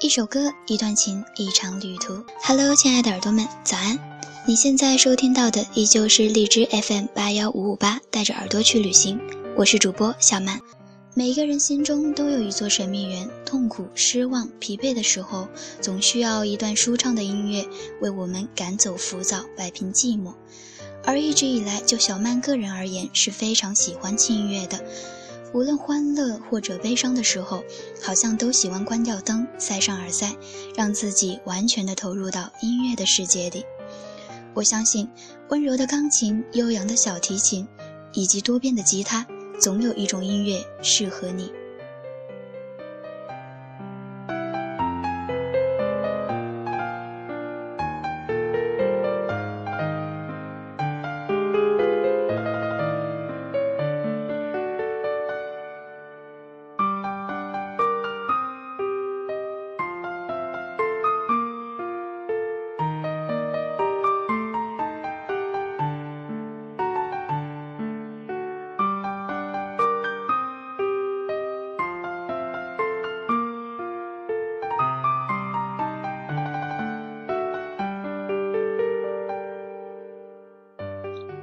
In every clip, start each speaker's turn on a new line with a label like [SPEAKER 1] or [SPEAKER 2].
[SPEAKER 1] 一首歌，一段情，一场旅途。Hello，亲爱的耳朵们，早安！你现在收听到的依旧是荔枝 FM 八幺五五八，带着耳朵去旅行。我是主播小曼。每个人心中都有一座神秘园，痛苦、失望、疲惫的时候，总需要一段舒畅的音乐为我们赶走浮躁，摆平寂寞。而一直以来，就小曼个人而言，是非常喜欢轻音乐的。无论欢乐或者悲伤的时候，好像都喜欢关掉灯，塞上耳塞，让自己完全的投入到音乐的世界里。我相信，温柔的钢琴、悠扬的小提琴，以及多变的吉他，总有一种音乐适合你。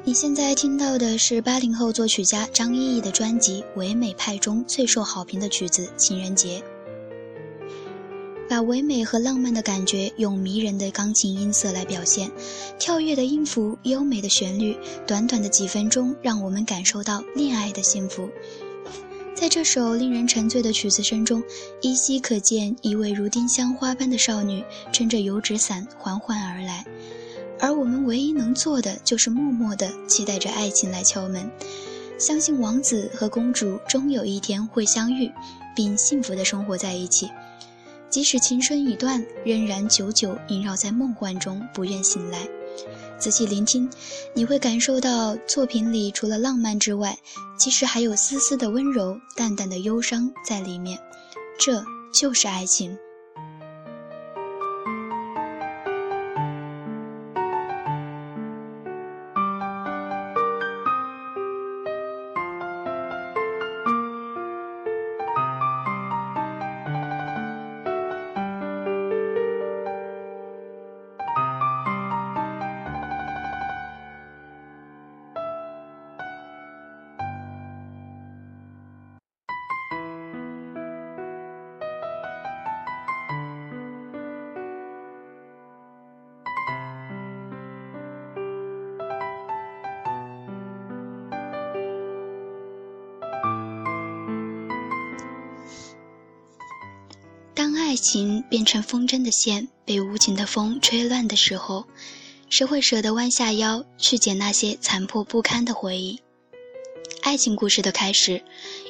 [SPEAKER 1] 你现在听到的是八零后作曲家张依依的专辑《唯美派》中最受好评的曲子《情人节》，把唯美和浪漫的感觉用迷人的钢琴音色来表现，跳跃的音符、优美的旋律，短短的几分钟让我们感受到恋爱的幸福。在这首令人沉醉的曲子声中，依稀可见一位如丁香花般的少女撑着油纸伞缓缓而来。而我们唯一能做的，就是默默地期待着爱情来敲门，相信王子和公主终有一天会相遇，并幸福的生活在一起。即使情深已断，仍然久久萦绕在梦幻中，不愿醒来。仔细聆听，你会感受到作品里除了浪漫之外，其实还有丝丝的温柔、淡淡的忧伤在里面。这就是爱情。当爱情变成风筝的线，被无情的风吹乱的时候，谁会舍得弯下腰去捡那些残破不堪的回忆？爱情故事的开始，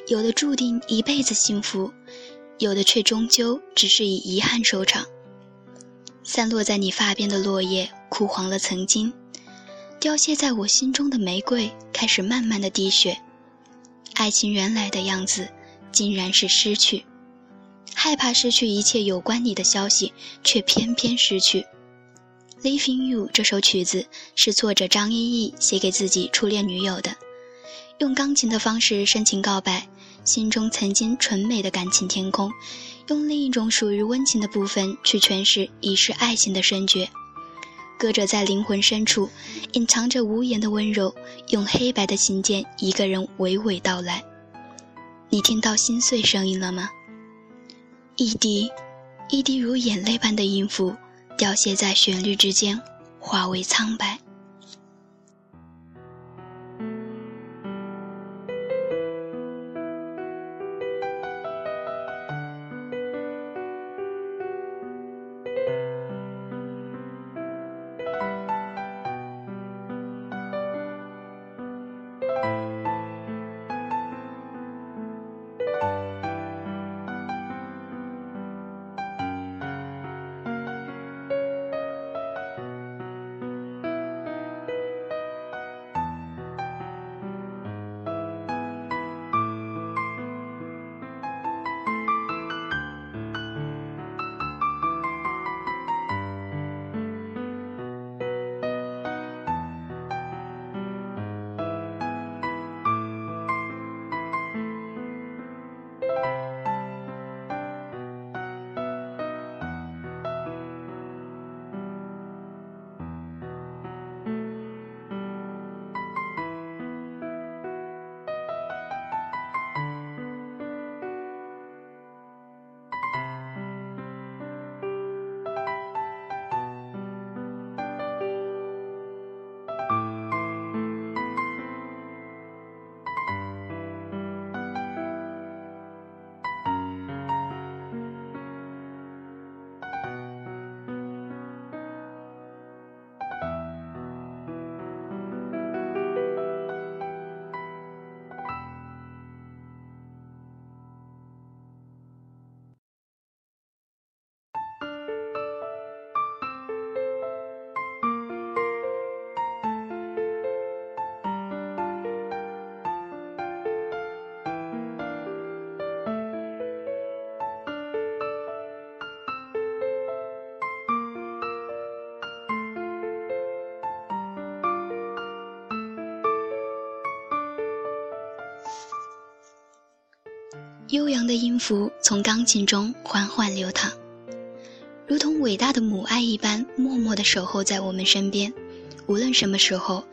[SPEAKER 1] 有的注定一辈子幸福，有的却终究只是以遗憾收场。散落在你发边的落叶，枯黄了曾经；凋谢在我心中的玫瑰，开始慢慢的滴血。爱情原来的样子，竟然是失去。害怕失去一切有关你的消息，却偏偏失去。《Leaving You》这首曲子是作者张依依写给自己初恋女友的，用钢琴的方式深情告白心中曾经纯美的感情天空，用另一种属于温情的部分去诠释已是爱情的深绝。歌者在灵魂深处隐藏着无言的温柔，用黑白的琴键一个人娓娓道来。你听到心碎声音了吗？一滴，一滴如眼泪般的音符，凋谢在旋律之间，化为苍白。悠扬的音符从钢琴中缓缓流淌，如同伟大的母爱一般，默默地守候在我们身边。无论什么时候，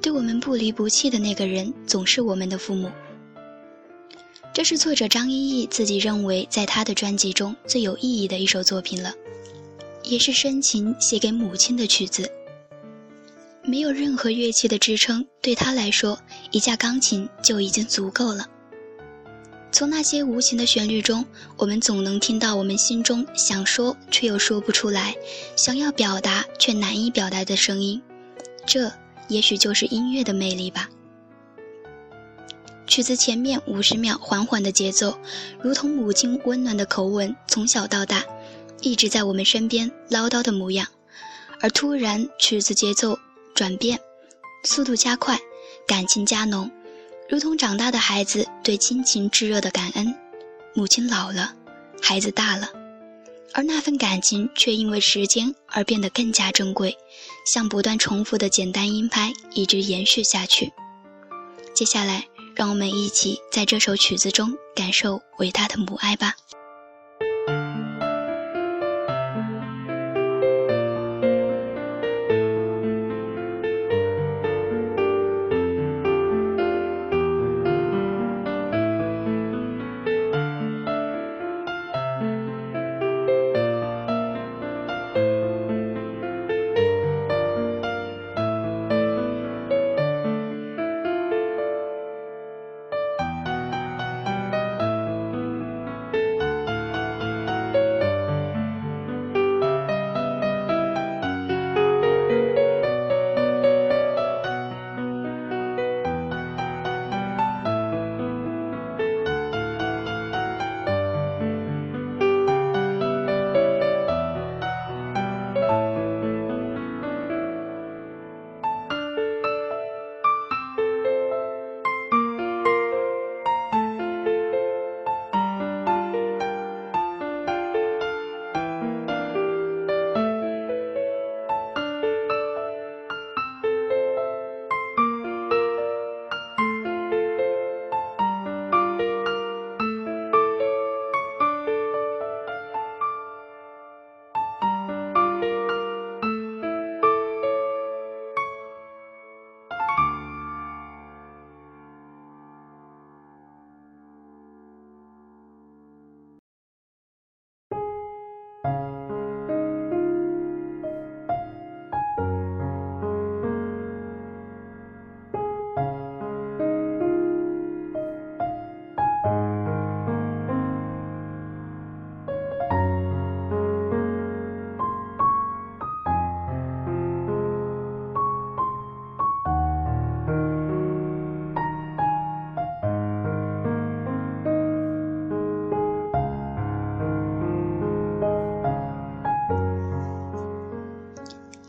[SPEAKER 1] 对我们不离不弃的那个人，总是我们的父母。这是作者张依依自己认为在他的专辑中最有意义的一首作品了，也是深情写给母亲的曲子。没有任何乐器的支撑，对他来说，一架钢琴就已经足够了。从那些无情的旋律中，我们总能听到我们心中想说却又说不出来、想要表达却难以表达的声音。这也许就是音乐的魅力吧。曲子前面五十秒缓缓的节奏，如同母亲温暖的口吻，从小到大一直在我们身边唠叨的模样。而突然曲子节奏转变，速度加快，感情加浓。如同长大的孩子对亲情炙热的感恩，母亲老了，孩子大了，而那份感情却因为时间而变得更加珍贵，像不断重复的简单音拍，一直延续下去。接下来，让我们一起在这首曲子中感受伟大的母爱吧。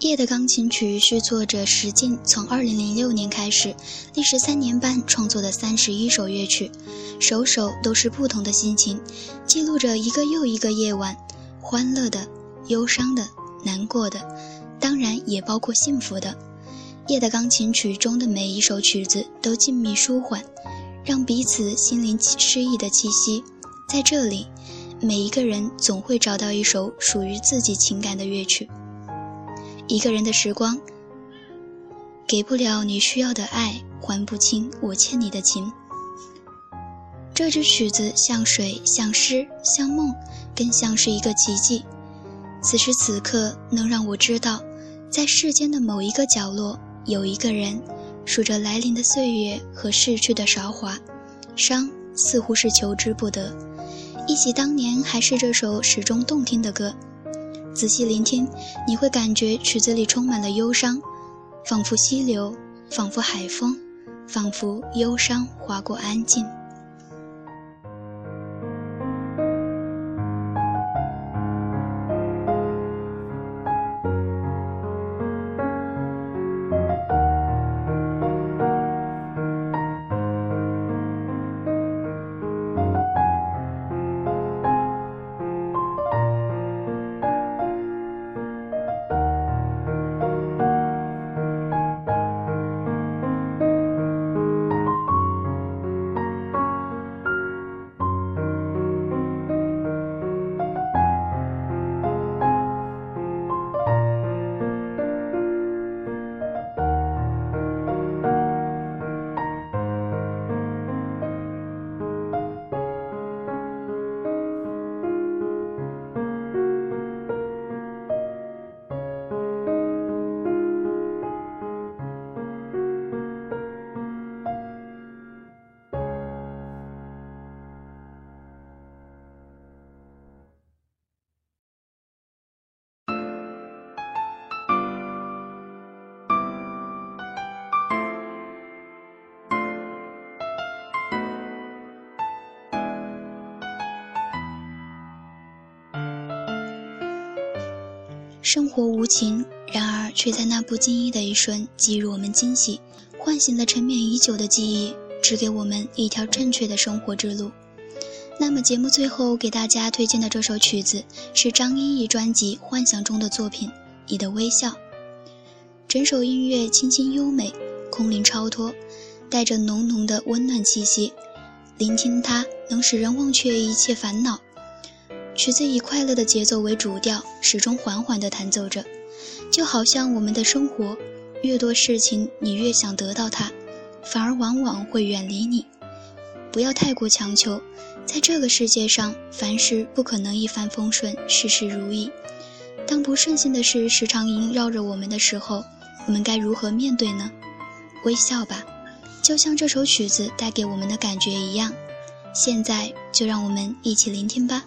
[SPEAKER 1] 夜的钢琴曲是作者石进从2006年开始，历时三年半创作的三十一首乐曲，首首都是不同的心情，记录着一个又一个夜晚，欢乐的、忧伤的、难过的，当然也包括幸福的。夜的钢琴曲中的每一首曲子都静谧舒缓，让彼此心灵诗意的气息。在这里，每一个人总会找到一首属于自己情感的乐曲。一个人的时光，给不了你需要的爱，还不清我欠你的情。这支曲子像水，像诗，像梦，更像是一个奇迹。此时此刻，能让我知道，在世间的某一个角落，有一个人，数着来临的岁月和逝去的韶华，伤似乎是求之不得。忆起当年，还是这首始终动听的歌。仔细聆听，你会感觉曲子里充满了忧伤，仿佛溪流，仿佛海风，仿佛忧伤划过安静。生活无情，然而却在那不经意的一瞬给予我们惊喜，唤醒了沉眠已久的记忆，指给我们一条正确的生活之路。那么节目最后给大家推荐的这首曲子是张依依专辑《幻想》中的作品《你的微笑》。整首音乐清新优美，空灵超脱，带着浓浓的温暖气息。聆听它，能使人忘却一切烦恼。曲子以快乐的节奏为主调，始终缓缓地弹奏着，就好像我们的生活，越多事情你越想得到它，反而往往会远离你。不要太过强求，在这个世界上，凡事不可能一帆风顺，事事如意。当不顺心的事时常萦绕着我们的时候，我们该如何面对呢？微笑吧，就像这首曲子带给我们的感觉一样。现在就让我们一起聆听吧。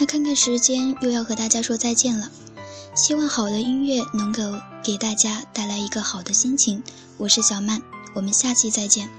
[SPEAKER 1] 那看看时间，又要和大家说再见了。希望好的音乐能够给大家带来一个好的心情。我是小曼，我们下期再见。